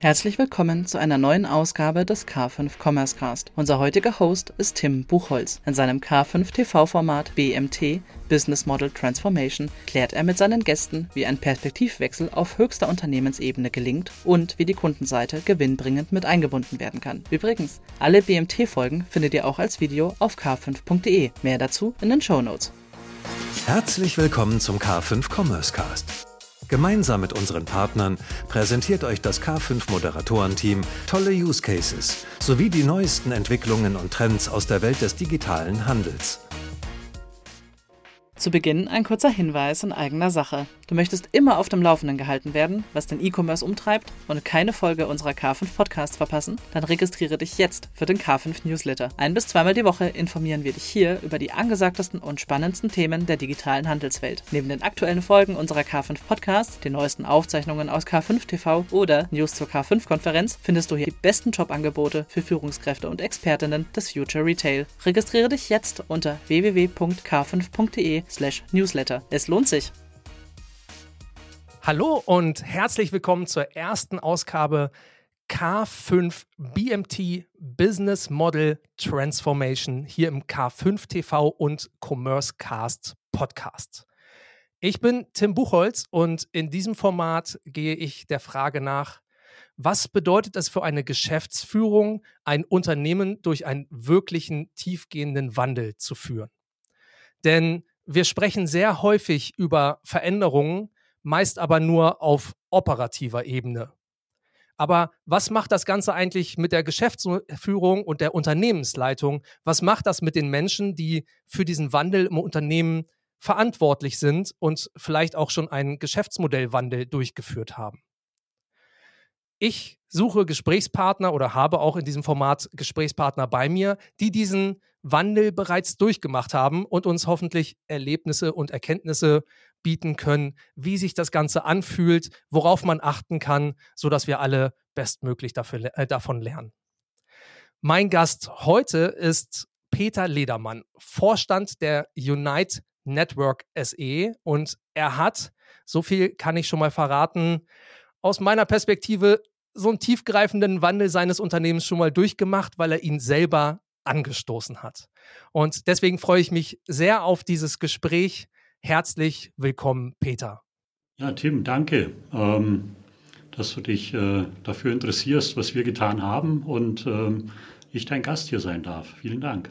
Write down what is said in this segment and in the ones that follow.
Herzlich willkommen zu einer neuen Ausgabe des K5 Commerce Cast. Unser heutiger Host ist Tim Buchholz. In seinem K5 TV-Format BMT Business Model Transformation klärt er mit seinen Gästen, wie ein Perspektivwechsel auf höchster Unternehmensebene gelingt und wie die Kundenseite gewinnbringend mit eingebunden werden kann. Übrigens, alle BMT-Folgen findet ihr auch als Video auf k5.de. Mehr dazu in den Show Notes. Herzlich willkommen zum K5 Commerce Cast. Gemeinsam mit unseren Partnern präsentiert euch das K5 Moderatorenteam tolle Use Cases sowie die neuesten Entwicklungen und Trends aus der Welt des digitalen Handels. Zu Beginn ein kurzer Hinweis in eigener Sache. Du möchtest immer auf dem Laufenden gehalten werden, was den E-Commerce umtreibt und keine Folge unserer K5 Podcasts verpassen? Dann registriere dich jetzt für den K5 Newsletter. Ein bis zweimal die Woche informieren wir dich hier über die angesagtesten und spannendsten Themen der digitalen Handelswelt. Neben den aktuellen Folgen unserer K5 Podcasts, den neuesten Aufzeichnungen aus K5 TV oder News zur K5 Konferenz findest du hier die besten Jobangebote für Führungskräfte und Expertinnen des Future Retail. Registriere dich jetzt unter www.k5.de/newsletter. Es lohnt sich. Hallo und herzlich willkommen zur ersten Ausgabe K5 BMT Business Model Transformation hier im K5 TV und Commerce Cast Podcast. Ich bin Tim Buchholz und in diesem Format gehe ich der Frage nach, was bedeutet es für eine Geschäftsführung, ein Unternehmen durch einen wirklichen tiefgehenden Wandel zu führen? Denn wir sprechen sehr häufig über Veränderungen, meist aber nur auf operativer Ebene. Aber was macht das Ganze eigentlich mit der Geschäftsführung und der Unternehmensleitung? Was macht das mit den Menschen, die für diesen Wandel im Unternehmen verantwortlich sind und vielleicht auch schon einen Geschäftsmodellwandel durchgeführt haben? Ich suche Gesprächspartner oder habe auch in diesem Format Gesprächspartner bei mir, die diesen Wandel bereits durchgemacht haben und uns hoffentlich Erlebnisse und Erkenntnisse bieten können, wie sich das Ganze anfühlt, worauf man achten kann, sodass wir alle bestmöglich dafür, äh, davon lernen. Mein Gast heute ist Peter Ledermann, Vorstand der Unite Network SE und er hat, so viel kann ich schon mal verraten, aus meiner Perspektive so einen tiefgreifenden Wandel seines Unternehmens schon mal durchgemacht, weil er ihn selber angestoßen hat. Und deswegen freue ich mich sehr auf dieses Gespräch. Herzlich willkommen, Peter. Ja, Tim, danke, ähm, dass du dich äh, dafür interessierst, was wir getan haben und ähm, ich dein Gast hier sein darf. Vielen Dank.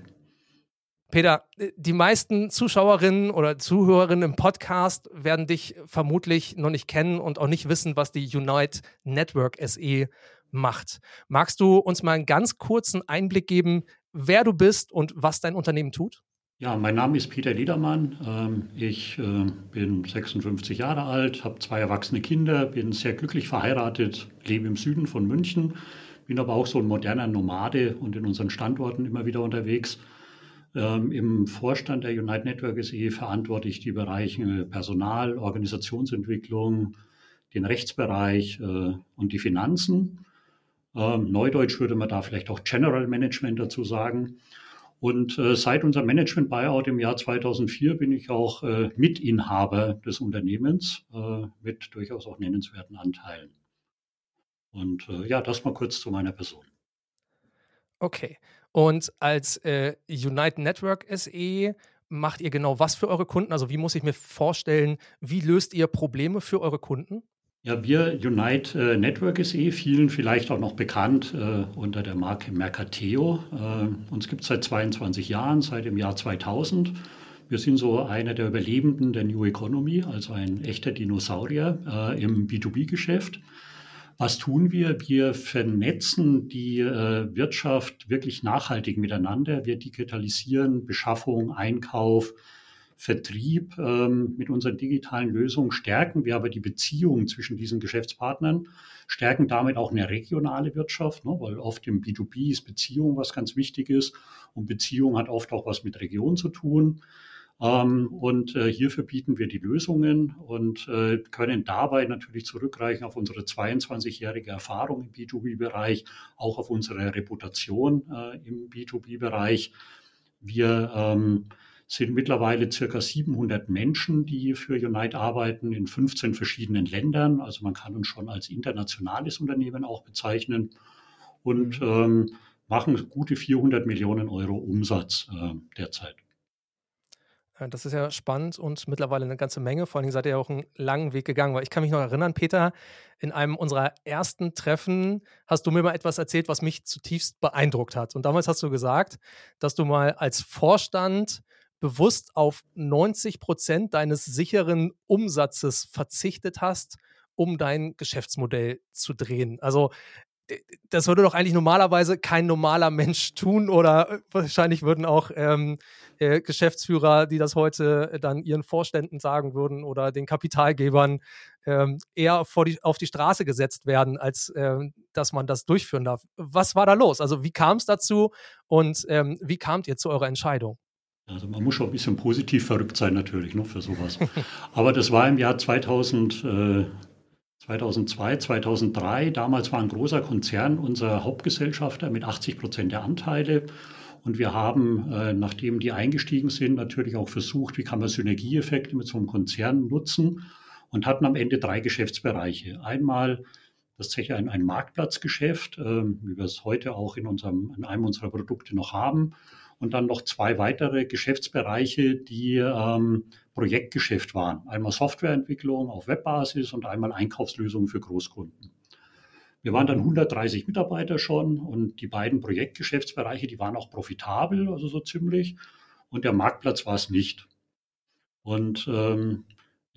Peter, die meisten Zuschauerinnen oder Zuhörerinnen im Podcast werden dich vermutlich noch nicht kennen und auch nicht wissen, was die Unite Network SE macht. Magst du uns mal einen ganz kurzen Einblick geben, wer du bist und was dein Unternehmen tut? Ja, mein Name ist Peter Liedermann. Ähm, ich äh, bin 56 Jahre alt, habe zwei erwachsene Kinder, bin sehr glücklich verheiratet, lebe im Süden von München, bin aber auch so ein moderner Nomade und in unseren Standorten immer wieder unterwegs. Ähm, Im Vorstand der Unite Network SE verantworte ich die Bereiche Personal, Organisationsentwicklung, den Rechtsbereich äh, und die Finanzen. Ähm, Neudeutsch würde man da vielleicht auch General Management dazu sagen. Und äh, seit unserem Management-Buyout im Jahr 2004 bin ich auch äh, Mitinhaber des Unternehmens äh, mit durchaus auch nennenswerten Anteilen. Und äh, ja, das mal kurz zu meiner Person. Okay. Und als äh, Unite Network SE macht ihr genau was für eure Kunden? Also wie muss ich mir vorstellen, wie löst ihr Probleme für eure Kunden? Ja, wir Unite äh, Network SE, vielen vielleicht auch noch bekannt äh, unter der Marke Mercateo. Äh, uns gibt es seit 22 Jahren, seit dem Jahr 2000. Wir sind so einer der Überlebenden der New Economy, also ein echter Dinosaurier äh, im B2B-Geschäft. Was tun wir? Wir vernetzen die äh, Wirtschaft wirklich nachhaltig miteinander. Wir digitalisieren Beschaffung, Einkauf, Vertrieb ähm, mit unseren digitalen Lösungen stärken wir aber die Beziehungen zwischen diesen Geschäftspartnern, stärken damit auch eine regionale Wirtschaft, ne, weil oft im B2B ist Beziehung was ganz wichtig ist und Beziehung hat oft auch was mit Region zu tun. Ähm, und äh, hierfür bieten wir die Lösungen und äh, können dabei natürlich zurückreichen auf unsere 22-jährige Erfahrung im B2B-Bereich, auch auf unsere Reputation äh, im B2B-Bereich. Wir ähm, sind mittlerweile circa 700 Menschen, die für Unite arbeiten in 15 verschiedenen Ländern. Also man kann uns schon als internationales Unternehmen auch bezeichnen und mhm. ähm, machen gute 400 Millionen Euro Umsatz äh, derzeit. Das ist ja spannend und mittlerweile eine ganze Menge. Vor allem seid ihr ja auch einen langen Weg gegangen. Weil ich kann mich noch erinnern, Peter, in einem unserer ersten Treffen hast du mir mal etwas erzählt, was mich zutiefst beeindruckt hat. Und damals hast du gesagt, dass du mal als Vorstand bewusst auf 90 Prozent deines sicheren Umsatzes verzichtet hast, um dein Geschäftsmodell zu drehen. Also das würde doch eigentlich normalerweise kein normaler Mensch tun oder äh, wahrscheinlich würden auch ähm, äh, Geschäftsführer, die das heute dann ihren Vorständen sagen würden oder den Kapitalgebern ähm, eher die, auf die Straße gesetzt werden, als ähm, dass man das durchführen darf. Was war da los? Also wie kam es dazu und ähm, wie kamt ihr zu eurer Entscheidung? Also man muss schon ein bisschen positiv verrückt sein natürlich noch für sowas. Aber das war im Jahr 2000. Äh, 2002, 2003. Damals war ein großer Konzern unser Hauptgesellschafter mit 80 Prozent der Anteile. Und wir haben, äh, nachdem die eingestiegen sind, natürlich auch versucht, wie kann man Synergieeffekte mit so einem Konzern nutzen und hatten am Ende drei Geschäftsbereiche. Einmal das ist ein, ein Marktplatzgeschäft, äh, wie wir es heute auch in, unserem, in einem unserer Produkte noch haben und dann noch zwei weitere Geschäftsbereiche, die ähm, Projektgeschäft waren. Einmal Softwareentwicklung auf Webbasis und einmal Einkaufslösungen für Großkunden. Wir waren dann 130 Mitarbeiter schon und die beiden Projektgeschäftsbereiche, die waren auch profitabel, also so ziemlich. Und der Marktplatz war es nicht. Und ähm,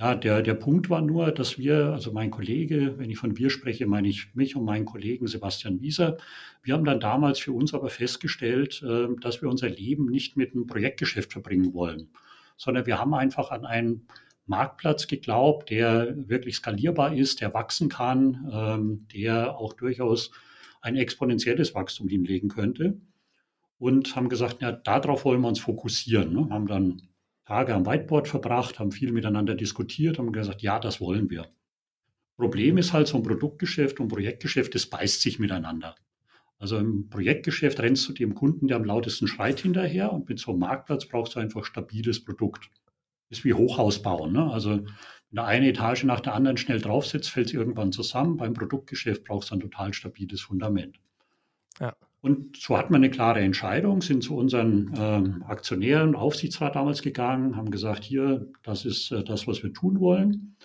ja, der, der Punkt war nur, dass wir, also mein Kollege, wenn ich von wir spreche, meine ich mich und meinen Kollegen Sebastian Wieser, wir haben dann damals für uns aber festgestellt, äh, dass wir unser Leben nicht mit einem Projektgeschäft verbringen wollen, sondern wir haben einfach an einen Marktplatz geglaubt, der wirklich skalierbar ist, der wachsen kann, ähm, der auch durchaus ein exponentielles Wachstum hinlegen könnte. Und haben gesagt, ja, darauf wollen wir uns fokussieren. Ne? Haben dann Tage am Whiteboard verbracht, haben viel miteinander diskutiert, haben gesagt, ja, das wollen wir. Problem ist halt so ein Produktgeschäft und Projektgeschäft, das beißt sich miteinander. Also im Projektgeschäft rennst du dem Kunden, der am lautesten schreit, hinterher und mit so einem Marktplatz brauchst du einfach stabiles Produkt. Ist wie Hochhaus bauen. Ne? Also wenn du eine Etage nach der anderen schnell draufsetzt, fällt es irgendwann zusammen. Beim Produktgeschäft brauchst du ein total stabiles Fundament. Ja. Und so hat man eine klare Entscheidung, sind zu unseren ähm, Aktionären, Aufsichtsrat damals gegangen, haben gesagt, hier, das ist äh, das, was wir tun wollen.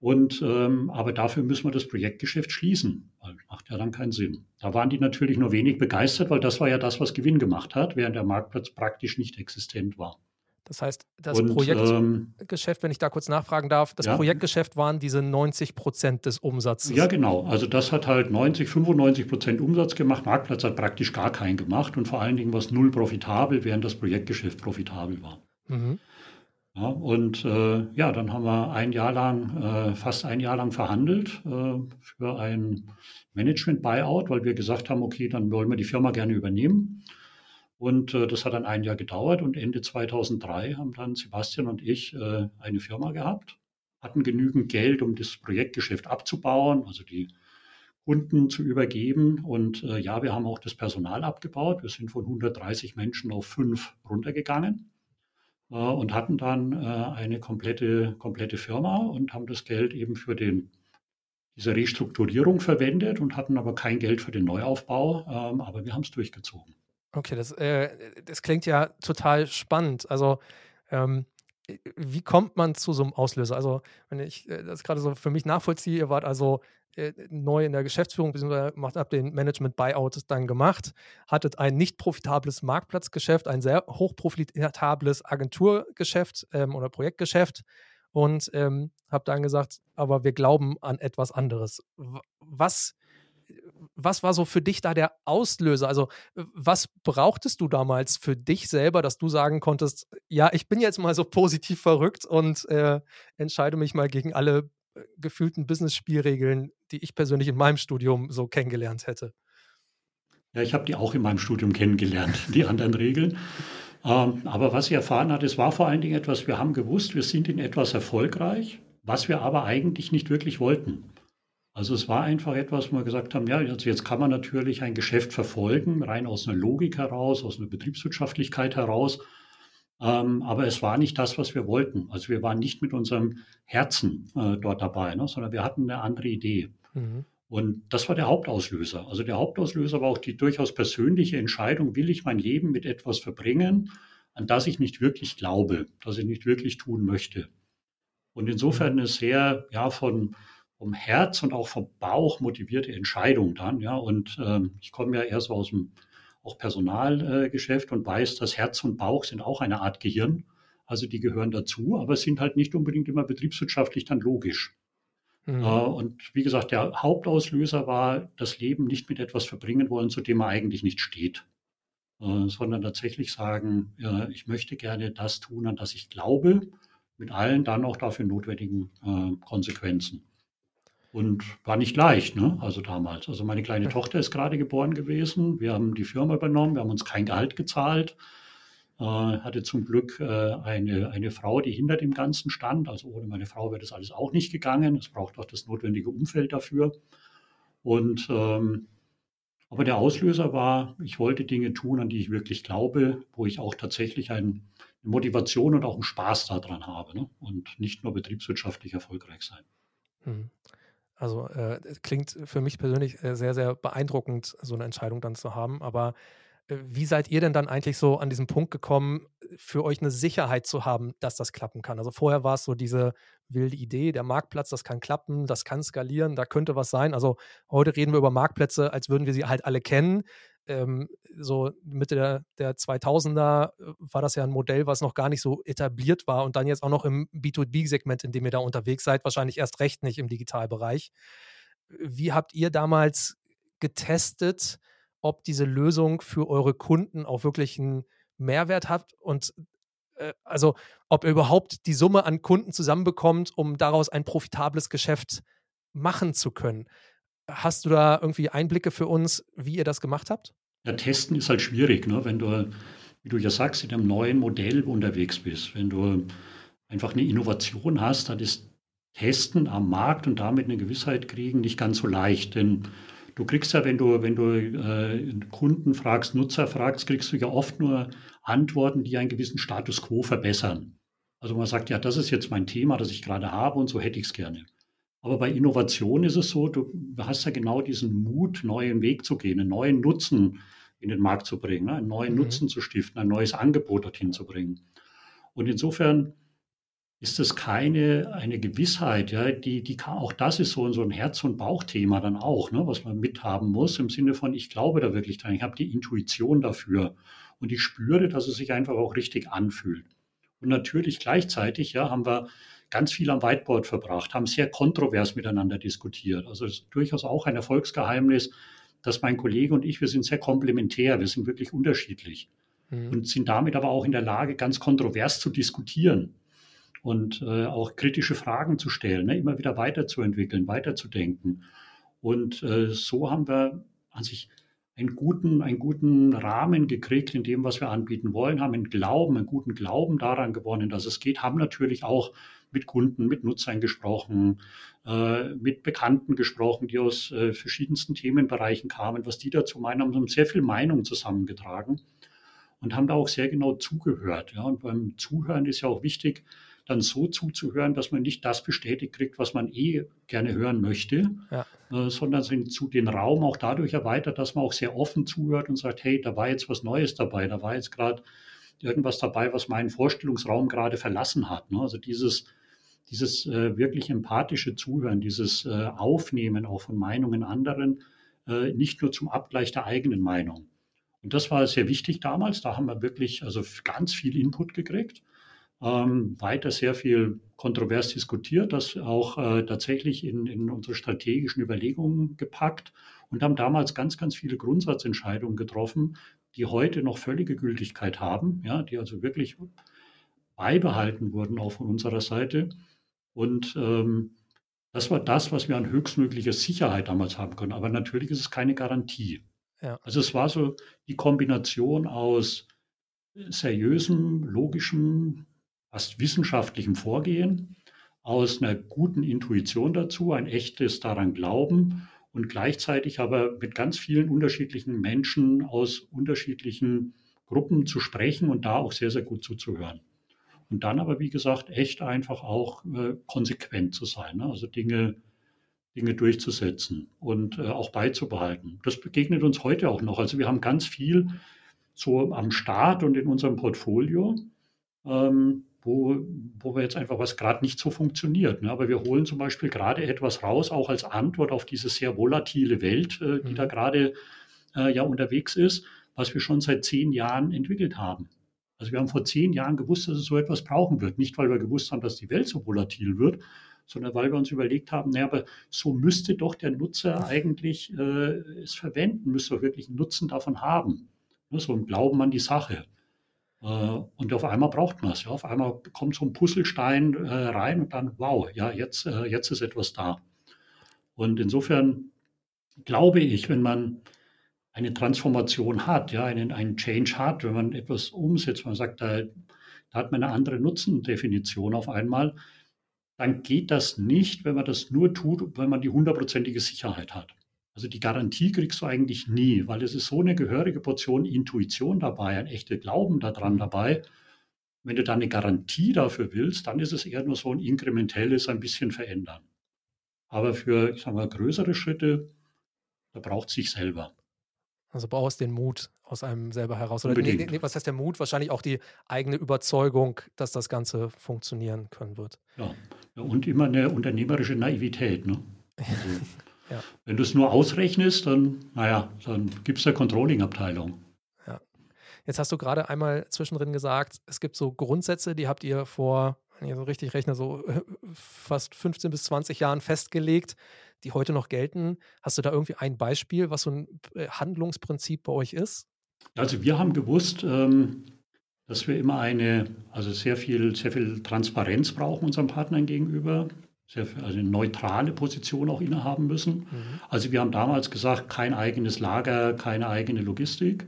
Und ähm, aber dafür müssen wir das Projektgeschäft schließen, weil macht ja dann keinen Sinn. Da waren die natürlich nur wenig begeistert, weil das war ja das, was Gewinn gemacht hat, während der Marktplatz praktisch nicht existent war. Das heißt, das und, Projektgeschäft, ähm, wenn ich da kurz nachfragen darf, das ja. Projektgeschäft waren diese 90 Prozent des Umsatzes. Ja, genau. Also das hat halt 90, 95 Prozent Umsatz gemacht. Marktplatz hat praktisch gar keinen gemacht und vor allen Dingen war es null profitabel, während das Projektgeschäft profitabel war. Mhm. Ja, und äh, ja, dann haben wir ein Jahr lang, äh, fast ein Jahr lang verhandelt äh, für ein Management-Buyout, weil wir gesagt haben, okay, dann wollen wir die Firma gerne übernehmen. Und äh, das hat dann ein Jahr gedauert und Ende 2003 haben dann Sebastian und ich äh, eine Firma gehabt, hatten genügend Geld, um das Projektgeschäft abzubauen, also die Kunden zu übergeben. Und äh, ja, wir haben auch das Personal abgebaut. Wir sind von 130 Menschen auf fünf runtergegangen äh, und hatten dann äh, eine komplette, komplette Firma und haben das Geld eben für den diese Restrukturierung verwendet und hatten aber kein Geld für den Neuaufbau, ähm, aber wir haben es durchgezogen. Okay, das, äh, das klingt ja total spannend. Also, ähm, wie kommt man zu so einem Auslöser? Also, wenn ich äh, das gerade so für mich nachvollziehe, ihr wart also äh, neu in der Geschäftsführung, beziehungsweise macht, habt den Management-Buyout dann gemacht, hattet ein nicht profitables Marktplatzgeschäft, ein sehr hochprofitables Agenturgeschäft ähm, oder Projektgeschäft und ähm, habt dann gesagt, aber wir glauben an etwas anderes. Was was war so für dich da der Auslöser? Also, was brauchtest du damals für dich selber, dass du sagen konntest, ja, ich bin jetzt mal so positiv verrückt und äh, entscheide mich mal gegen alle äh, gefühlten Business-Spielregeln, die ich persönlich in meinem Studium so kennengelernt hätte? Ja, ich habe die auch in meinem Studium kennengelernt, die anderen Regeln. Ähm, aber was ich erfahren hatte, es war vor allen Dingen etwas, wir haben gewusst, wir sind in etwas erfolgreich, was wir aber eigentlich nicht wirklich wollten. Also es war einfach etwas, wo wir gesagt haben, ja, also jetzt kann man natürlich ein Geschäft verfolgen, rein aus einer Logik heraus, aus einer Betriebswirtschaftlichkeit heraus. Ähm, aber es war nicht das, was wir wollten. Also wir waren nicht mit unserem Herzen äh, dort dabei, ne, sondern wir hatten eine andere Idee. Mhm. Und das war der Hauptauslöser. Also der Hauptauslöser war auch die durchaus persönliche Entscheidung, will ich mein Leben mit etwas verbringen, an das ich nicht wirklich glaube, das ich nicht wirklich tun möchte. Und insofern eine sehr, ja, von, vom Herz und auch vom Bauch motivierte Entscheidung dann, ja. Und ähm, ich komme ja erst aus dem auch Personalgeschäft äh, und weiß, dass Herz und Bauch sind auch eine Art Gehirn. Also die gehören dazu, aber sind halt nicht unbedingt immer betriebswirtschaftlich dann logisch. Mhm. Äh, und wie gesagt, der Hauptauslöser war, das Leben nicht mit etwas verbringen wollen, zu dem man eigentlich nicht steht, äh, sondern tatsächlich sagen, ich möchte gerne das tun, an das ich glaube, mit allen dann auch dafür notwendigen Konsequenzen. Und war nicht leicht, ne? Also damals. Also meine kleine Tochter ist gerade geboren gewesen. Wir haben die Firma übernommen, wir haben uns kein Gehalt gezahlt. Äh, hatte zum Glück äh, eine, eine Frau, die hinter dem Ganzen stand. Also ohne meine Frau wäre das alles auch nicht gegangen. Es braucht auch das notwendige Umfeld dafür. Und ähm, aber der Auslöser war, ich wollte Dinge tun, an die ich wirklich glaube, wo ich auch tatsächlich ein, eine Motivation und auch einen Spaß daran habe ne? und nicht nur betriebswirtschaftlich erfolgreich sein. Hm. Also äh, klingt für mich persönlich äh, sehr, sehr beeindruckend, so eine Entscheidung dann zu haben. Aber äh, wie seid ihr denn dann eigentlich so an diesen Punkt gekommen, für euch eine Sicherheit zu haben, dass das klappen kann? Also vorher war es so diese wilde Idee, der Marktplatz, das kann klappen, das kann skalieren, da könnte was sein. Also heute reden wir über Marktplätze, als würden wir sie halt alle kennen ähm, so Mitte der, der 2000er äh, war das ja ein Modell, was noch gar nicht so etabliert war und dann jetzt auch noch im B2B-Segment, in dem ihr da unterwegs seid, wahrscheinlich erst recht nicht im Digitalbereich. Wie habt ihr damals getestet, ob diese Lösung für eure Kunden auch wirklich einen Mehrwert hat und äh, also ob ihr überhaupt die Summe an Kunden zusammenbekommt, um daraus ein profitables Geschäft machen zu können? Hast du da irgendwie Einblicke für uns, wie ihr das gemacht habt? Ja, testen ist halt schwierig, ne? wenn du, wie du ja sagst, in einem neuen Modell unterwegs bist. Wenn du einfach eine Innovation hast, dann ist Testen am Markt und damit eine Gewissheit kriegen nicht ganz so leicht. Denn du kriegst ja, wenn du, wenn du äh, Kunden fragst, Nutzer fragst, kriegst du ja oft nur Antworten, die einen gewissen Status quo verbessern. Also man sagt, ja, das ist jetzt mein Thema, das ich gerade habe und so hätte ich es gerne. Aber bei Innovation ist es so, du hast ja genau diesen Mut, neuen Weg zu gehen, einen neuen Nutzen in den Markt zu bringen, einen neuen mhm. Nutzen zu stiften, ein neues Angebot dorthin zu bringen. Und insofern ist es keine eine Gewissheit, ja, die, die auch das ist so, so ein Herz- und Bauchthema dann auch, ne, was man mithaben muss, im Sinne von, ich glaube da wirklich dran, ich habe die Intuition dafür und ich spüre, dass es sich einfach auch richtig anfühlt. Und natürlich gleichzeitig, ja, haben wir ganz viel am Whiteboard verbracht, haben sehr kontrovers miteinander diskutiert. Also es ist durchaus auch ein Erfolgsgeheimnis, dass mein Kollege und ich, wir sind sehr komplementär, wir sind wirklich unterschiedlich mhm. und sind damit aber auch in der Lage, ganz kontrovers zu diskutieren und äh, auch kritische Fragen zu stellen, ne, immer wieder weiterzuentwickeln, weiterzudenken. Und äh, so haben wir an sich einen guten, einen guten Rahmen gekriegt in dem, was wir anbieten wollen, haben einen Glauben, einen guten Glauben daran gewonnen, dass es geht, haben natürlich auch mit Kunden, mit Nutzern gesprochen, äh, mit Bekannten gesprochen, die aus äh, verschiedensten Themenbereichen kamen, was die dazu meinen, haben sehr viel Meinung zusammengetragen und haben da auch sehr genau zugehört. Ja. Und beim Zuhören ist ja auch wichtig, dann so zuzuhören, dass man nicht das bestätigt kriegt, was man eh gerne hören möchte, ja. äh, sondern zu den Raum auch dadurch erweitert, dass man auch sehr offen zuhört und sagt, hey, da war jetzt was Neues dabei, da war jetzt gerade irgendwas dabei, was meinen Vorstellungsraum gerade verlassen hat. Ne? Also dieses dieses äh, wirklich empathische Zuhören, dieses äh, Aufnehmen auch von Meinungen anderen, äh, nicht nur zum Abgleich der eigenen Meinung. Und das war sehr wichtig damals. Da haben wir wirklich also ganz viel Input gekriegt, ähm, weiter sehr viel kontrovers diskutiert, das auch äh, tatsächlich in, in unsere strategischen Überlegungen gepackt und haben damals ganz, ganz viele Grundsatzentscheidungen getroffen, die heute noch völlige Gültigkeit haben, ja, die also wirklich beibehalten wurden auch von unserer Seite und ähm, das war das, was wir an höchstmöglicher Sicherheit damals haben können. Aber natürlich ist es keine Garantie. Ja. Also es war so die Kombination aus seriösem, logischem, fast wissenschaftlichem Vorgehen, aus einer guten Intuition dazu, ein echtes daran Glauben und gleichzeitig aber mit ganz vielen unterschiedlichen Menschen aus unterschiedlichen Gruppen zu sprechen und da auch sehr, sehr gut zuzuhören. Und dann aber, wie gesagt, echt einfach auch äh, konsequent zu sein. Ne? Also Dinge, Dinge durchzusetzen und äh, auch beizubehalten. Das begegnet uns heute auch noch. Also wir haben ganz viel so am Start und in unserem Portfolio, ähm, wo, wo wir jetzt einfach was gerade nicht so funktioniert. Ne? Aber wir holen zum Beispiel gerade etwas raus, auch als Antwort auf diese sehr volatile Welt, äh, die mhm. da gerade äh, ja unterwegs ist, was wir schon seit zehn Jahren entwickelt haben. Also wir haben vor zehn Jahren gewusst, dass es so etwas brauchen wird. Nicht, weil wir gewusst haben, dass die Welt so volatil wird, sondern weil wir uns überlegt haben, naja, aber so müsste doch der Nutzer eigentlich äh, es verwenden, müsste auch wirklich einen Nutzen davon haben. Ja, so ein Glauben an die Sache. Äh, und auf einmal braucht man es. Ja. Auf einmal kommt so ein Puzzlestein äh, rein und dann, wow, ja, jetzt, äh, jetzt ist etwas da. Und insofern glaube ich, wenn man eine Transformation hat, ja, einen, einen Change hat, wenn man etwas umsetzt, man sagt, da, da hat man eine andere Nutzendefinition auf einmal, dann geht das nicht, wenn man das nur tut, wenn man die hundertprozentige Sicherheit hat. Also die Garantie kriegst du eigentlich nie, weil es ist so eine gehörige Portion Intuition dabei, ein echter Glauben daran dabei. Wenn du dann eine Garantie dafür willst, dann ist es eher nur so ein inkrementelles, ein bisschen verändern. Aber für, ich sag mal, größere Schritte, da braucht es sich selber. Also brauchst den Mut aus einem selber heraus. Oder nee, nee, was heißt der Mut? Wahrscheinlich auch die eigene Überzeugung, dass das Ganze funktionieren können wird. Ja, ja und immer eine unternehmerische Naivität. Ne? Also, ja. Wenn du es nur ausrechnest, dann, naja, dann gibt es eine Controlling-Abteilung. Ja. Jetzt hast du gerade einmal zwischendrin gesagt, es gibt so Grundsätze, die habt ihr vor, wenn ich so richtig rechne, so fast 15 bis 20 Jahren festgelegt die heute noch gelten. Hast du da irgendwie ein Beispiel, was so ein äh, Handlungsprinzip bei euch ist? Also wir haben gewusst, ähm, dass wir immer eine, also sehr viel, sehr viel Transparenz brauchen unseren Partnern gegenüber, sehr viel, also eine neutrale Position auch innehaben müssen. Mhm. Also wir haben damals gesagt, kein eigenes Lager, keine eigene Logistik.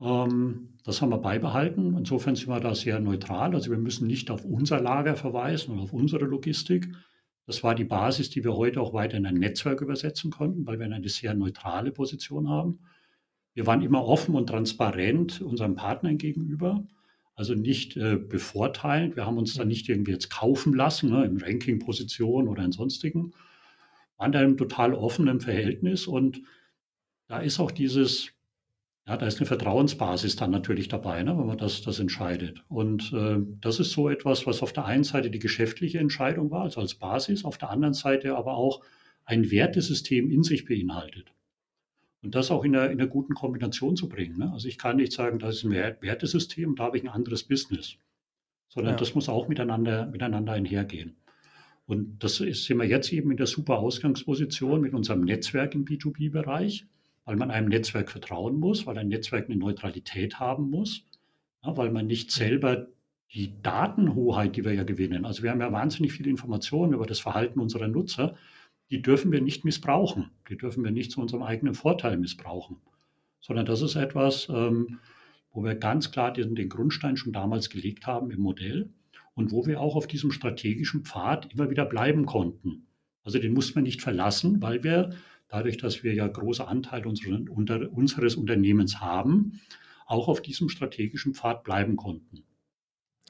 Ähm, das haben wir beibehalten. Insofern sind wir da sehr neutral. Also wir müssen nicht auf unser Lager verweisen oder auf unsere Logistik, das war die Basis, die wir heute auch weiter in ein Netzwerk übersetzen konnten, weil wir eine sehr neutrale Position haben. Wir waren immer offen und transparent unseren Partnern gegenüber, also nicht äh, bevorteilend. Wir haben uns da nicht irgendwie jetzt kaufen lassen, ne, in Ranking-Position oder in sonstigen. Waren da im total offenen Verhältnis und da ist auch dieses ja, da ist eine Vertrauensbasis dann natürlich dabei, ne, wenn man das, das entscheidet. Und äh, das ist so etwas, was auf der einen Seite die geschäftliche Entscheidung war, also als Basis, auf der anderen Seite aber auch ein Wertesystem in sich beinhaltet. Und das auch in einer, in einer guten Kombination zu bringen. Ne? Also ich kann nicht sagen, das ist ein Wertesystem, da habe ich ein anderes Business, sondern ja. das muss auch miteinander, miteinander einhergehen. Und das ist, sind wir jetzt eben in der super Ausgangsposition mit unserem Netzwerk im B2B-Bereich weil man einem Netzwerk vertrauen muss, weil ein Netzwerk eine Neutralität haben muss, ja, weil man nicht selber die Datenhoheit, die wir ja gewinnen, also wir haben ja wahnsinnig viele Informationen über das Verhalten unserer Nutzer, die dürfen wir nicht missbrauchen, die dürfen wir nicht zu unserem eigenen Vorteil missbrauchen, sondern das ist etwas, ähm, wo wir ganz klar den, den Grundstein schon damals gelegt haben im Modell und wo wir auch auf diesem strategischen Pfad immer wieder bleiben konnten. Also den muss man nicht verlassen, weil wir dadurch, dass wir ja große Anteile unseres, unter, unseres Unternehmens haben, auch auf diesem strategischen Pfad bleiben konnten.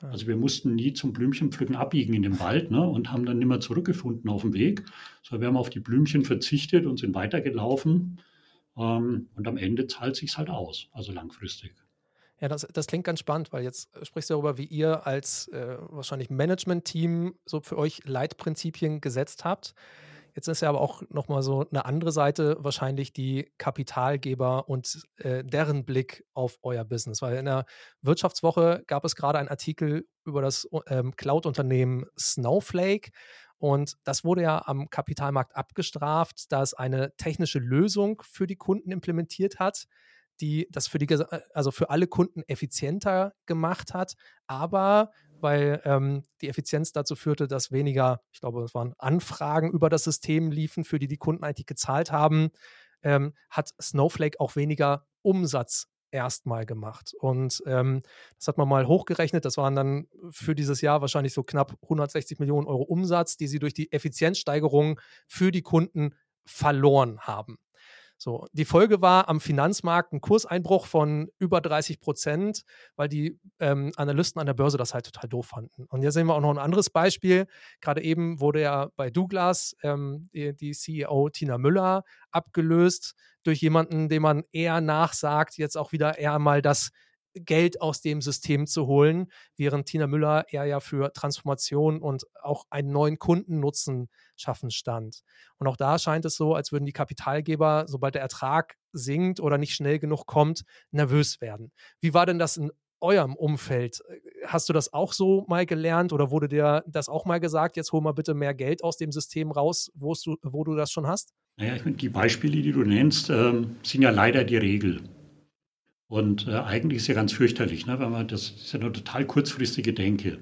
Also wir mussten nie zum Blümchenpflücken abbiegen in dem Wald ne, und haben dann nicht mehr zurückgefunden auf dem Weg, sondern wir haben auf die Blümchen verzichtet und sind weitergelaufen. Ähm, und am Ende zahlt sich halt aus, also langfristig. Ja, das, das klingt ganz spannend, weil jetzt sprichst du darüber, wie ihr als äh, wahrscheinlich Management-Team so für euch Leitprinzipien gesetzt habt. Jetzt ist ja aber auch nochmal so eine andere Seite wahrscheinlich die Kapitalgeber und äh, deren Blick auf euer Business. Weil in der Wirtschaftswoche gab es gerade einen Artikel über das ähm, Cloud-Unternehmen Snowflake. Und das wurde ja am Kapitalmarkt abgestraft, da es eine technische Lösung für die Kunden implementiert hat, die das für die, also für alle Kunden effizienter gemacht hat, aber weil ähm, die Effizienz dazu führte, dass weniger, ich glaube, es waren Anfragen über das System liefen, für die die Kunden eigentlich gezahlt haben, ähm, hat Snowflake auch weniger Umsatz erstmal gemacht. Und ähm, das hat man mal hochgerechnet. Das waren dann für dieses Jahr wahrscheinlich so knapp 160 Millionen Euro Umsatz, die sie durch die Effizienzsteigerung für die Kunden verloren haben. So, die Folge war am Finanzmarkt ein Kurseinbruch von über 30 Prozent, weil die ähm, Analysten an der Börse das halt total doof fanden. Und hier sehen wir auch noch ein anderes Beispiel. Gerade eben wurde ja bei Douglas ähm, die, CEO Tina Müller abgelöst durch jemanden, dem man eher nachsagt, jetzt auch wieder eher mal das Geld aus dem System zu holen, während Tina Müller eher ja für Transformation und auch einen neuen Kundennutzen schaffen stand. Und auch da scheint es so, als würden die Kapitalgeber, sobald der Ertrag sinkt oder nicht schnell genug kommt, nervös werden. Wie war denn das in eurem Umfeld? Hast du das auch so mal gelernt oder wurde dir das auch mal gesagt, jetzt hol mal bitte mehr Geld aus dem System raus, wo du, wo du das schon hast? Naja, ich meine, die Beispiele, die du nennst, ähm, sind ja leider die Regel. Und äh, eigentlich ist ja ganz fürchterlich, ne, wenn man das ist ja eine total kurzfristige Denke.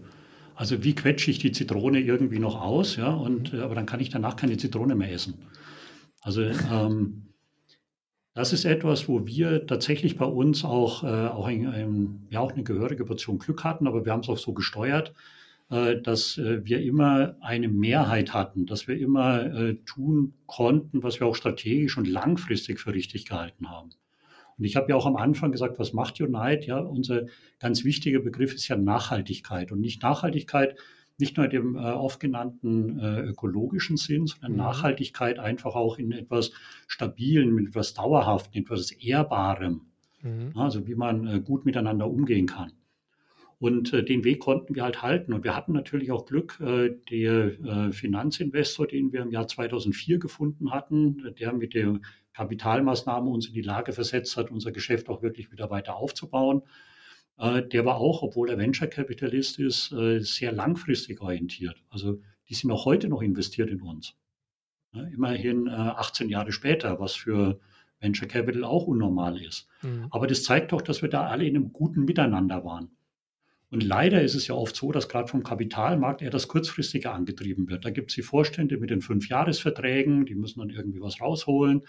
Also wie quetsche ich die Zitrone irgendwie noch aus, ja, und äh, aber dann kann ich danach keine Zitrone mehr essen. Also ähm, das ist etwas, wo wir tatsächlich bei uns auch, äh, auch, ein, ein, ja, auch eine gehörige Portion Glück hatten, aber wir haben es auch so gesteuert, äh, dass äh, wir immer eine Mehrheit hatten, dass wir immer äh, tun konnten, was wir auch strategisch und langfristig für richtig gehalten haben. Und ich habe ja auch am Anfang gesagt, was macht Unite? Ja, unser ganz wichtiger Begriff ist ja Nachhaltigkeit und nicht Nachhaltigkeit, nicht nur in dem äh, oft genannten äh, ökologischen Sinn, sondern mhm. Nachhaltigkeit einfach auch in etwas Stabilen, mit etwas Dauerhaften, etwas Ehrbarem. Mhm. Also wie man äh, gut miteinander umgehen kann. Und äh, den Weg konnten wir halt halten. Und wir hatten natürlich auch Glück, äh, der äh, Finanzinvestor, den wir im Jahr 2004 gefunden hatten, der mit der Kapitalmaßnahme uns in die Lage versetzt hat, unser Geschäft auch wirklich wieder weiter aufzubauen. Äh, der war auch, obwohl er Venture Capitalist ist, äh, sehr langfristig orientiert. Also die sind auch heute noch investiert in uns. Immerhin 18 äh, Jahre später, was für Venture Capital auch unnormal ist. Mhm. Aber das zeigt doch, dass wir da alle in einem guten Miteinander waren. Und leider ist es ja oft so, dass gerade vom Kapitalmarkt eher das Kurzfristige angetrieben wird. Da gibt es die Vorstände mit den Fünfjahresverträgen, die müssen dann irgendwie was rausholen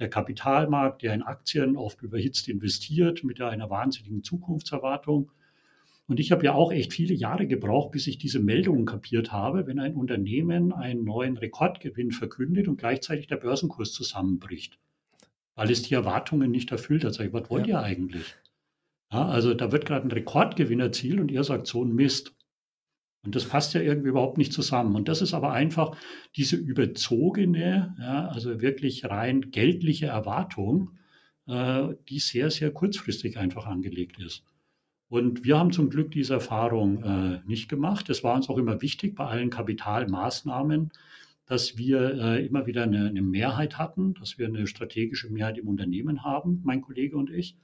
der Kapitalmarkt, der in Aktien oft überhitzt investiert mit einer wahnsinnigen Zukunftserwartung. Und ich habe ja auch echt viele Jahre gebraucht, bis ich diese Meldungen kapiert habe, wenn ein Unternehmen einen neuen Rekordgewinn verkündet und gleichzeitig der Börsenkurs zusammenbricht, weil es die Erwartungen nicht erfüllt hat. Sag ich, was wollt ja. ihr eigentlich? Ja, also da wird gerade ein Rekordgewinn erzielt und ihr sagt so ein Mist. Und das passt ja irgendwie überhaupt nicht zusammen. Und das ist aber einfach diese überzogene, ja, also wirklich rein geldliche Erwartung, äh, die sehr, sehr kurzfristig einfach angelegt ist. Und wir haben zum Glück diese Erfahrung äh, nicht gemacht. Es war uns auch immer wichtig bei allen Kapitalmaßnahmen, dass wir äh, immer wieder eine, eine, Mehrheit hatten, dass wir eine strategische Mehrheit im Unternehmen haben, mein Kollege und ich,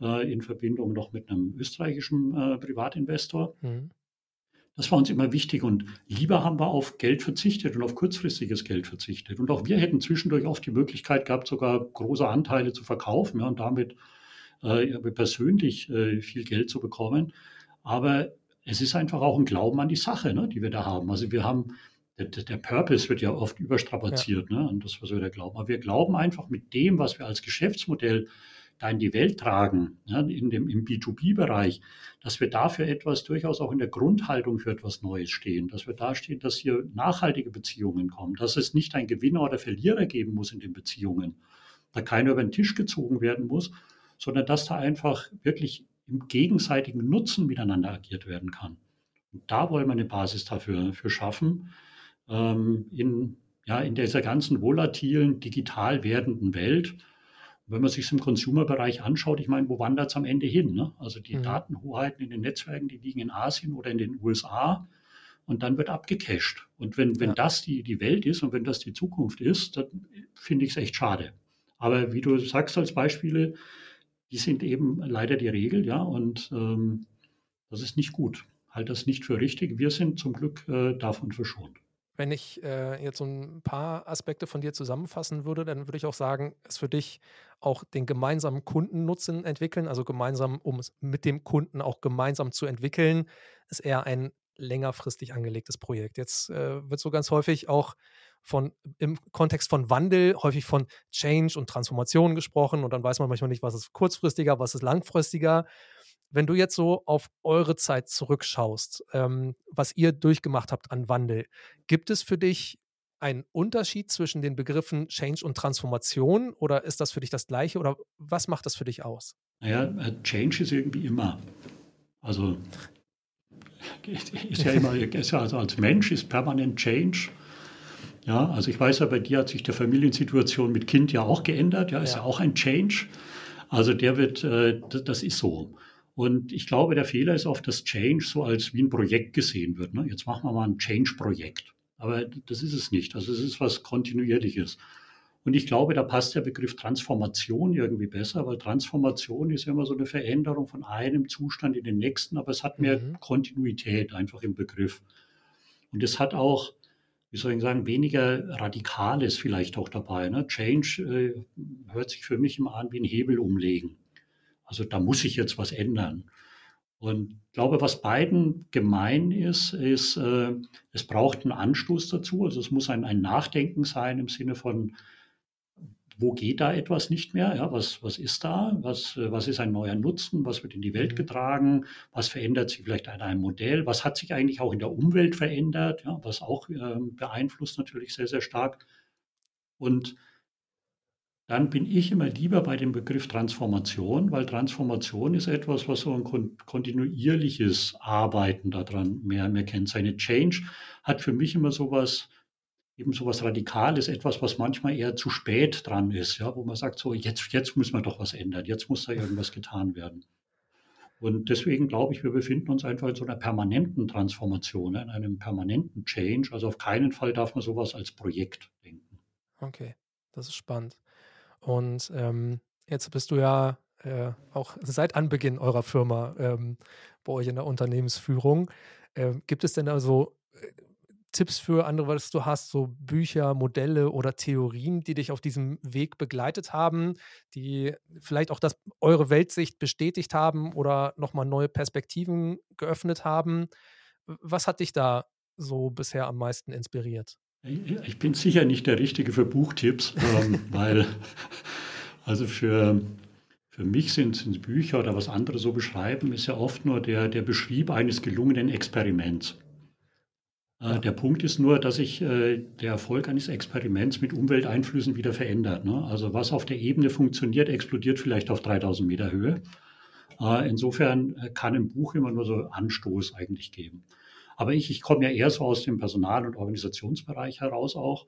äh, in Verbindung noch mit einem österreichischen äh, Privatinvestor. Mhm. Das war uns immer wichtig und lieber haben wir auf Geld verzichtet und auf kurzfristiges Geld verzichtet. Und auch wir hätten zwischendurch oft die Möglichkeit gehabt, sogar große Anteile zu verkaufen ja, und damit äh, persönlich äh, viel Geld zu bekommen. Aber es ist einfach auch ein Glauben an die Sache, ne, die wir da haben. Also wir haben, der, der Purpose wird ja oft überstrapaziert, ja. ne, an das, was wir da glauben. Aber wir glauben einfach mit dem, was wir als Geschäftsmodell da in die Welt tragen, ja, in dem, im B2B-Bereich, dass wir dafür etwas durchaus auch in der Grundhaltung für etwas Neues stehen, dass wir da stehen, dass hier nachhaltige Beziehungen kommen, dass es nicht ein Gewinner oder Verlierer geben muss in den Beziehungen, da keiner über den Tisch gezogen werden muss, sondern dass da einfach wirklich im gegenseitigen Nutzen miteinander agiert werden kann. Und da wollen wir eine Basis dafür für schaffen, ähm, in, ja, in dieser ganzen volatilen, digital werdenden Welt, wenn man sich es im Consumer-Bereich anschaut, ich meine, wo wandert es am Ende hin? Ne? Also die mhm. Datenhoheiten in den Netzwerken, die liegen in Asien oder in den USA und dann wird abgecached. Und wenn, wenn ja. das die, die Welt ist und wenn das die Zukunft ist, dann finde ich es echt schade. Aber wie du sagst als Beispiele, die sind eben leider die Regel, ja, und ähm, das ist nicht gut. Halt das nicht für richtig. Wir sind zum Glück äh, davon verschont. Wenn ich äh, jetzt so ein paar Aspekte von dir zusammenfassen würde, dann würde ich auch sagen, es für dich auch den gemeinsamen Kundennutzen entwickeln, also gemeinsam, um es mit dem Kunden auch gemeinsam zu entwickeln, ist eher ein längerfristig angelegtes Projekt. Jetzt äh, wird so ganz häufig auch von im Kontext von Wandel häufig von Change und Transformation gesprochen und dann weiß man manchmal nicht, was ist kurzfristiger, was ist langfristiger. Wenn du jetzt so auf eure Zeit zurückschaust, ähm, was ihr durchgemacht habt an Wandel, gibt es für dich einen Unterschied zwischen den Begriffen Change und Transformation oder ist das für dich das gleiche oder was macht das für dich aus? Naja, äh, Change ist irgendwie immer. Also ist ja immer, also als Mensch ist permanent Change. Ja, also ich weiß ja, bei dir hat sich der Familiensituation mit Kind ja auch geändert. Ja, ist ja, ja auch ein Change. Also der wird, äh, das ist so. Und ich glaube, der Fehler ist oft, dass Change so als wie ein Projekt gesehen wird. Ne? Jetzt machen wir mal ein Change-Projekt. Aber das ist es nicht. Also es ist was Kontinuierliches. Und ich glaube, da passt der Begriff Transformation irgendwie besser, weil Transformation ist ja immer so eine Veränderung von einem Zustand in den nächsten, aber es hat mehr mhm. Kontinuität einfach im Begriff. Und es hat auch, wie soll ich sagen, weniger Radikales vielleicht auch dabei. Ne? Change äh, hört sich für mich immer an wie ein Hebel umlegen. Also da muss sich jetzt was ändern. Und ich glaube, was beiden gemein ist, ist, äh, es braucht einen Anstoß dazu. Also es muss ein, ein Nachdenken sein im Sinne von, wo geht da etwas nicht mehr? Ja, was, was ist da? Was, was ist ein neuer Nutzen? Was wird in die Welt mhm. getragen? Was verändert sich vielleicht an einem Modell? Was hat sich eigentlich auch in der Umwelt verändert? Ja, was auch äh, beeinflusst natürlich sehr, sehr stark. Und dann bin ich immer lieber bei dem Begriff Transformation, weil Transformation ist etwas, was so ein kontinuierliches Arbeiten daran mehr, mehr kennzeichnet. Change hat für mich immer sowas, eben sowas Radikales, etwas, was manchmal eher zu spät dran ist, ja, wo man sagt, so, jetzt, jetzt müssen wir doch was ändern, jetzt muss da irgendwas getan werden. Und deswegen glaube ich, wir befinden uns einfach in so einer permanenten Transformation, in einem permanenten Change. Also auf keinen Fall darf man sowas als Projekt denken. Okay, das ist spannend. Und ähm, jetzt bist du ja äh, auch seit Anbeginn eurer Firma ähm, bei euch in der Unternehmensführung. Ähm, gibt es denn also äh, Tipps für andere, was du hast, so Bücher, Modelle oder Theorien, die dich auf diesem Weg begleitet haben, die vielleicht auch das, eure Weltsicht bestätigt haben oder nochmal neue Perspektiven geöffnet haben? Was hat dich da so bisher am meisten inspiriert? Ich bin sicher nicht der Richtige für Buchtipps, ähm, weil also für, für mich sind, sind Bücher oder was andere so beschreiben, ist ja oft nur der, der Beschrieb eines gelungenen Experiments. Äh, der Punkt ist nur, dass sich äh, der Erfolg eines Experiments mit Umwelteinflüssen wieder verändert. Ne? Also was auf der Ebene funktioniert, explodiert vielleicht auf 3000 Meter Höhe. Äh, insofern äh, kann ein Buch immer nur so Anstoß eigentlich geben. Aber ich, ich komme ja eher so aus dem Personal- und Organisationsbereich heraus auch.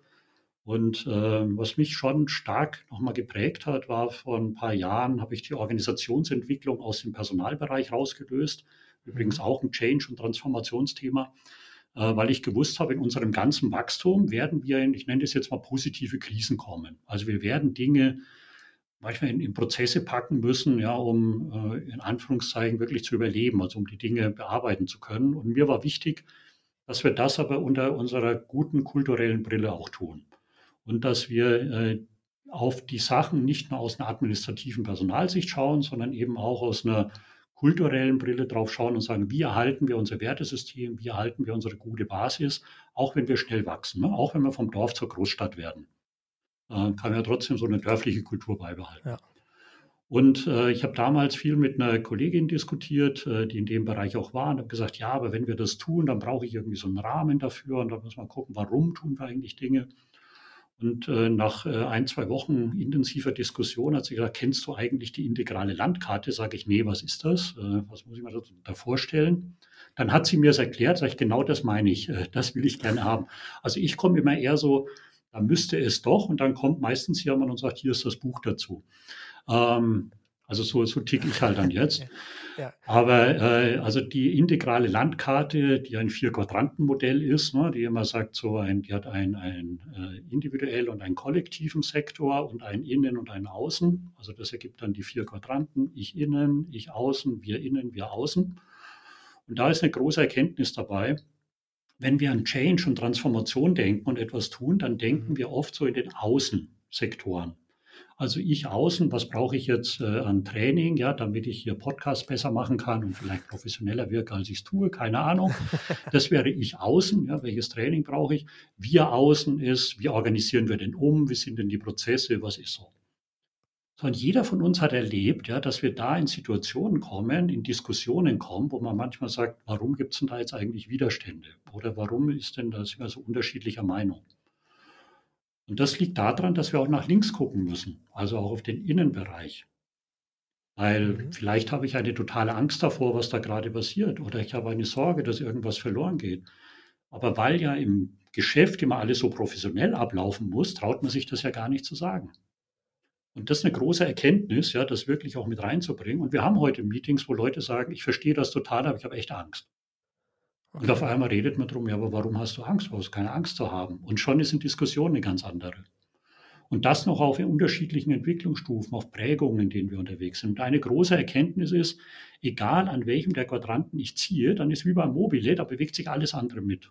Und äh, was mich schon stark nochmal geprägt hat, war vor ein paar Jahren, habe ich die Organisationsentwicklung aus dem Personalbereich rausgelöst. Übrigens mhm. auch ein Change- und Transformationsthema, äh, weil ich gewusst habe, in unserem ganzen Wachstum werden wir, in, ich nenne das jetzt mal positive Krisen kommen. Also wir werden Dinge manchmal in, in, Prozesse packen müssen, ja, um äh, in Anführungszeichen wirklich zu überleben, also um die Dinge bearbeiten zu können. Und mir war wichtig, dass wir das aber unter unserer guten kulturellen Brille auch tun. Und dass wir äh, auf die Sachen nicht nur aus einer administrativen Personalsicht schauen, sondern eben auch aus einer kulturellen Brille drauf schauen und sagen, wie erhalten wir unser Wertesystem, wie erhalten wir unsere gute Basis, auch wenn wir schnell wachsen, ne? auch wenn wir vom Dorf zur Großstadt werden äh, kann ja trotzdem so eine dörfliche Kultur beibehalten. Ja. Und äh, ich habe damals viel mit einer Kollegin diskutiert, äh, die in dem Bereich auch war, und habe gesagt, ja, aber wenn wir das tun, dann brauche ich irgendwie so einen Rahmen dafür und dann muss man gucken, warum tun wir eigentlich Dinge. Und äh, nach äh, ein, zwei Wochen intensiver Diskussion hat sie gesagt, kennst du eigentlich die integrale Landkarte? Sage ich, nee, was ist das? Äh, was muss ich mir da vorstellen? Dann hat sie mir es erklärt, sage ich, genau das meine ich, äh, das will ich gerne haben. Also ich komme immer eher so da müsste es doch. Und dann kommt meistens jemand und sagt, hier ist das Buch dazu. Ähm, also so, so ticke ich halt dann jetzt. Ja. Aber äh, also die integrale Landkarte, die ein Vier-Quadranten-Modell ist, ne, die immer sagt, so ein, die hat ein, ein äh, individuell und einen kollektiven Sektor und ein Innen und ein Außen. Also das ergibt dann die vier Quadranten, ich innen, ich außen, wir innen, wir außen. Und da ist eine große Erkenntnis dabei, wenn wir an Change und Transformation denken und etwas tun, dann denken mhm. wir oft so in den Außensektoren. Also ich außen, was brauche ich jetzt äh, an Training, ja, damit ich hier Podcast besser machen kann und vielleicht professioneller wirke, als ich es tue, keine Ahnung. Das wäre ich außen, ja, welches Training brauche ich? Wir außen ist, wie organisieren wir denn um, wie sind denn die Prozesse, was ist so? Sondern jeder von uns hat erlebt, ja, dass wir da in Situationen kommen, in Diskussionen kommen, wo man manchmal sagt, warum gibt es denn da jetzt eigentlich Widerstände? Oder warum ist denn da wir so unterschiedlicher Meinung? Und das liegt daran, dass wir auch nach links gucken müssen, also auch auf den Innenbereich. Weil mhm. vielleicht habe ich eine totale Angst davor, was da gerade passiert, oder ich habe eine Sorge, dass irgendwas verloren geht. Aber weil ja im Geschäft immer alles so professionell ablaufen muss, traut man sich das ja gar nicht zu sagen. Und das ist eine große Erkenntnis, ja, das wirklich auch mit reinzubringen. Und wir haben heute Meetings, wo Leute sagen, ich verstehe das total, aber ich habe echt Angst. Okay. Und auf einmal redet man drum, ja, aber warum hast du Angst? Du hast keine Angst zu haben. Und schon ist in Diskussion eine ganz andere. Und das noch auf unterschiedlichen Entwicklungsstufen, auf Prägungen, in denen wir unterwegs sind. Und eine große Erkenntnis ist, egal an welchem der Quadranten ich ziehe, dann ist wie beim Mobile, da bewegt sich alles andere mit.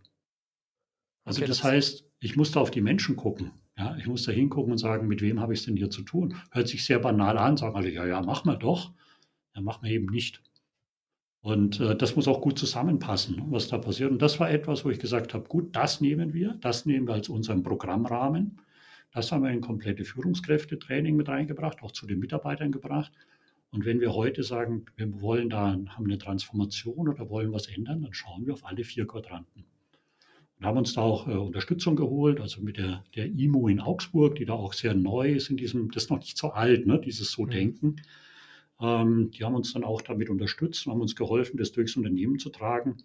Also okay, das, das heißt, ich muss da auf die Menschen gucken. Ja, ich muss da hingucken und sagen, mit wem habe ich es denn hier zu tun? Hört sich sehr banal an, sagen alle, ja, ja, mach mal doch. Ja, machen wir eben nicht. Und äh, das muss auch gut zusammenpassen, was da passiert. Und das war etwas, wo ich gesagt habe, gut, das nehmen wir, das nehmen wir als unseren Programmrahmen. Das haben wir in komplette Führungskräftetraining mit reingebracht, auch zu den Mitarbeitern gebracht. Und wenn wir heute sagen, wir wollen da, haben eine Transformation oder wollen was ändern, dann schauen wir auf alle vier Quadranten. Und haben uns da auch äh, Unterstützung geholt, also mit der, der IMO in Augsburg, die da auch sehr neu ist in diesem, das ist noch nicht so alt, ne, dieses So-Denken. Mhm. Ähm, die haben uns dann auch damit unterstützt und haben uns geholfen, das durchs Unternehmen zu tragen.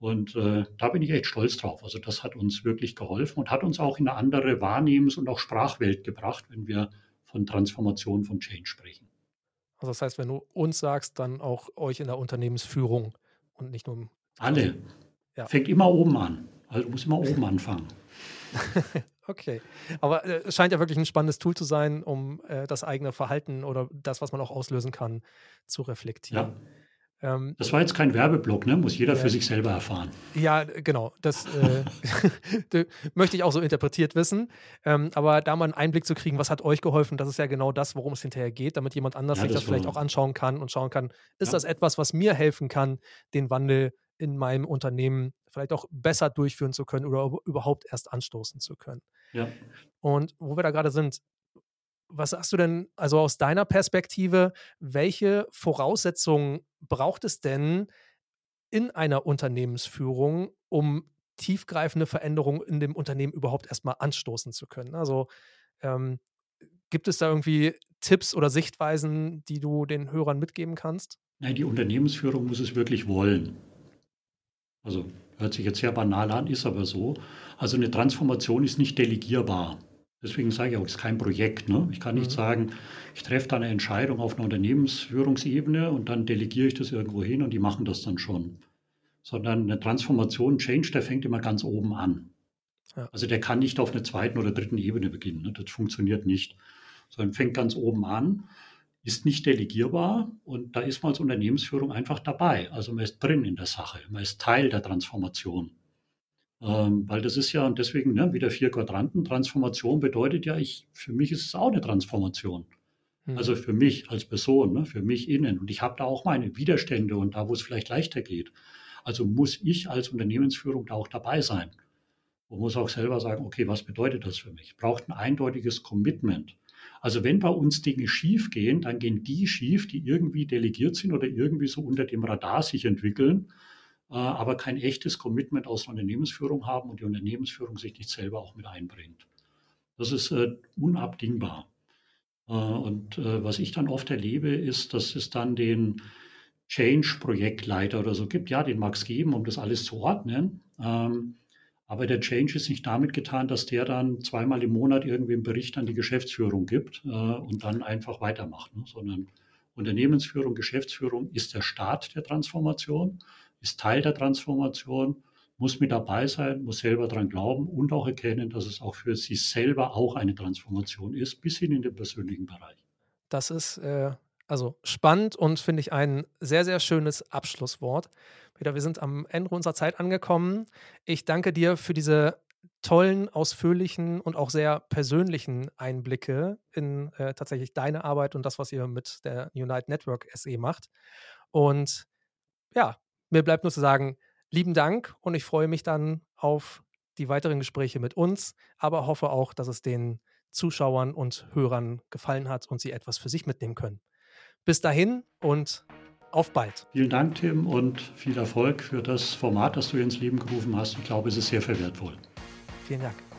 Und äh, da bin ich echt stolz drauf. Also das hat uns wirklich geholfen und hat uns auch in eine andere Wahrnehmens- und auch Sprachwelt gebracht, wenn wir von Transformation, von Change sprechen. Also das heißt, wenn du uns sagst, dann auch euch in der Unternehmensführung und nicht nur im Alle. Ja. Fängt immer oben an. Also du musst immer oben anfangen. okay. Aber äh, es scheint ja wirklich ein spannendes Tool zu sein, um äh, das eigene Verhalten oder das, was man auch auslösen kann, zu reflektieren. Ja. Ähm, das war jetzt kein Werbeblock, ne? Muss jeder äh, für sich selber erfahren. Ja, genau. Das äh, möchte ich auch so interpretiert wissen. Ähm, aber da mal einen Einblick zu kriegen, was hat euch geholfen, das ist ja genau das, worum es hinterher geht, damit jemand anders ja, sich das, das vielleicht auch anschauen kann und schauen kann, ist ja. das etwas, was mir helfen kann, den Wandel in meinem Unternehmen vielleicht auch besser durchführen zu können oder überhaupt erst anstoßen zu können. Ja. Und wo wir da gerade sind, was sagst du denn, also aus deiner Perspektive, welche Voraussetzungen braucht es denn in einer Unternehmensführung, um tiefgreifende Veränderungen in dem Unternehmen überhaupt erstmal anstoßen zu können? Also ähm, gibt es da irgendwie Tipps oder Sichtweisen, die du den Hörern mitgeben kannst? Nein, die Unternehmensführung muss es wirklich wollen. Also hört sich jetzt sehr banal an, ist aber so. Also eine Transformation ist nicht delegierbar. Deswegen sage ich auch, es ist kein Projekt. Ne? Ich kann nicht mhm. sagen, ich treffe da eine Entscheidung auf einer Unternehmensführungsebene und dann delegiere ich das irgendwo hin und die machen das dann schon. Sondern eine Transformation, Change, der fängt immer ganz oben an. Ja. Also der kann nicht auf einer zweiten oder dritten Ebene beginnen. Ne? Das funktioniert nicht. Sondern fängt ganz oben an, ist nicht delegierbar und da ist man als Unternehmensführung einfach dabei. Also man ist drin in der Sache, man ist Teil der Transformation. Ähm, weil das ist ja, und deswegen ne, wieder vier Quadranten, Transformation bedeutet ja, ich, für mich ist es auch eine Transformation. Mhm. Also für mich als Person, ne, für mich innen. Und ich habe da auch meine Widerstände und da, wo es vielleicht leichter geht. Also muss ich als Unternehmensführung da auch dabei sein. Und muss auch selber sagen, okay, was bedeutet das für mich? Braucht ein eindeutiges Commitment. Also wenn bei uns Dinge schief gehen, dann gehen die schief, die irgendwie delegiert sind oder irgendwie so unter dem Radar sich entwickeln äh, aber kein echtes Commitment aus der Unternehmensführung haben und die Unternehmensführung sich nicht selber auch mit einbringt. Das ist äh, unabdingbar. Äh, und was ich dann oft erlebe, ist, dass es dann den Change-Projektleiter oder so gibt. Ja, den mag es geben, um das alles zu ordnen. Ähm, aber der Change ist nicht damit getan, dass der dann zweimal im Monat irgendwie einen Bericht an die Geschäftsführung gibt und dann einfach weitermacht, ne? sondern Unternehmensführung, Geschäftsführung ist der Start der Transformation ist Teil der Transformation, muss mit dabei sein, muss selber daran glauben und auch erkennen, dass es auch für sich selber auch eine Transformation ist, bis hin in den persönlichen Bereich. Das ist äh, also spannend und finde ich ein sehr, sehr schönes Abschlusswort. Peter, wir sind am Ende unserer Zeit angekommen. Ich danke dir für diese tollen, ausführlichen und auch sehr persönlichen Einblicke in äh, tatsächlich deine Arbeit und das, was ihr mit der Unite Network SE macht. Und ja, mir bleibt nur zu sagen, lieben Dank und ich freue mich dann auf die weiteren Gespräche mit uns, aber hoffe auch, dass es den Zuschauern und Hörern gefallen hat und sie etwas für sich mitnehmen können. Bis dahin und auf bald. Vielen Dank, Tim, und viel Erfolg für das Format, das du ins Leben gerufen hast. Ich glaube, es ist sehr verwertvoll. Vielen Dank.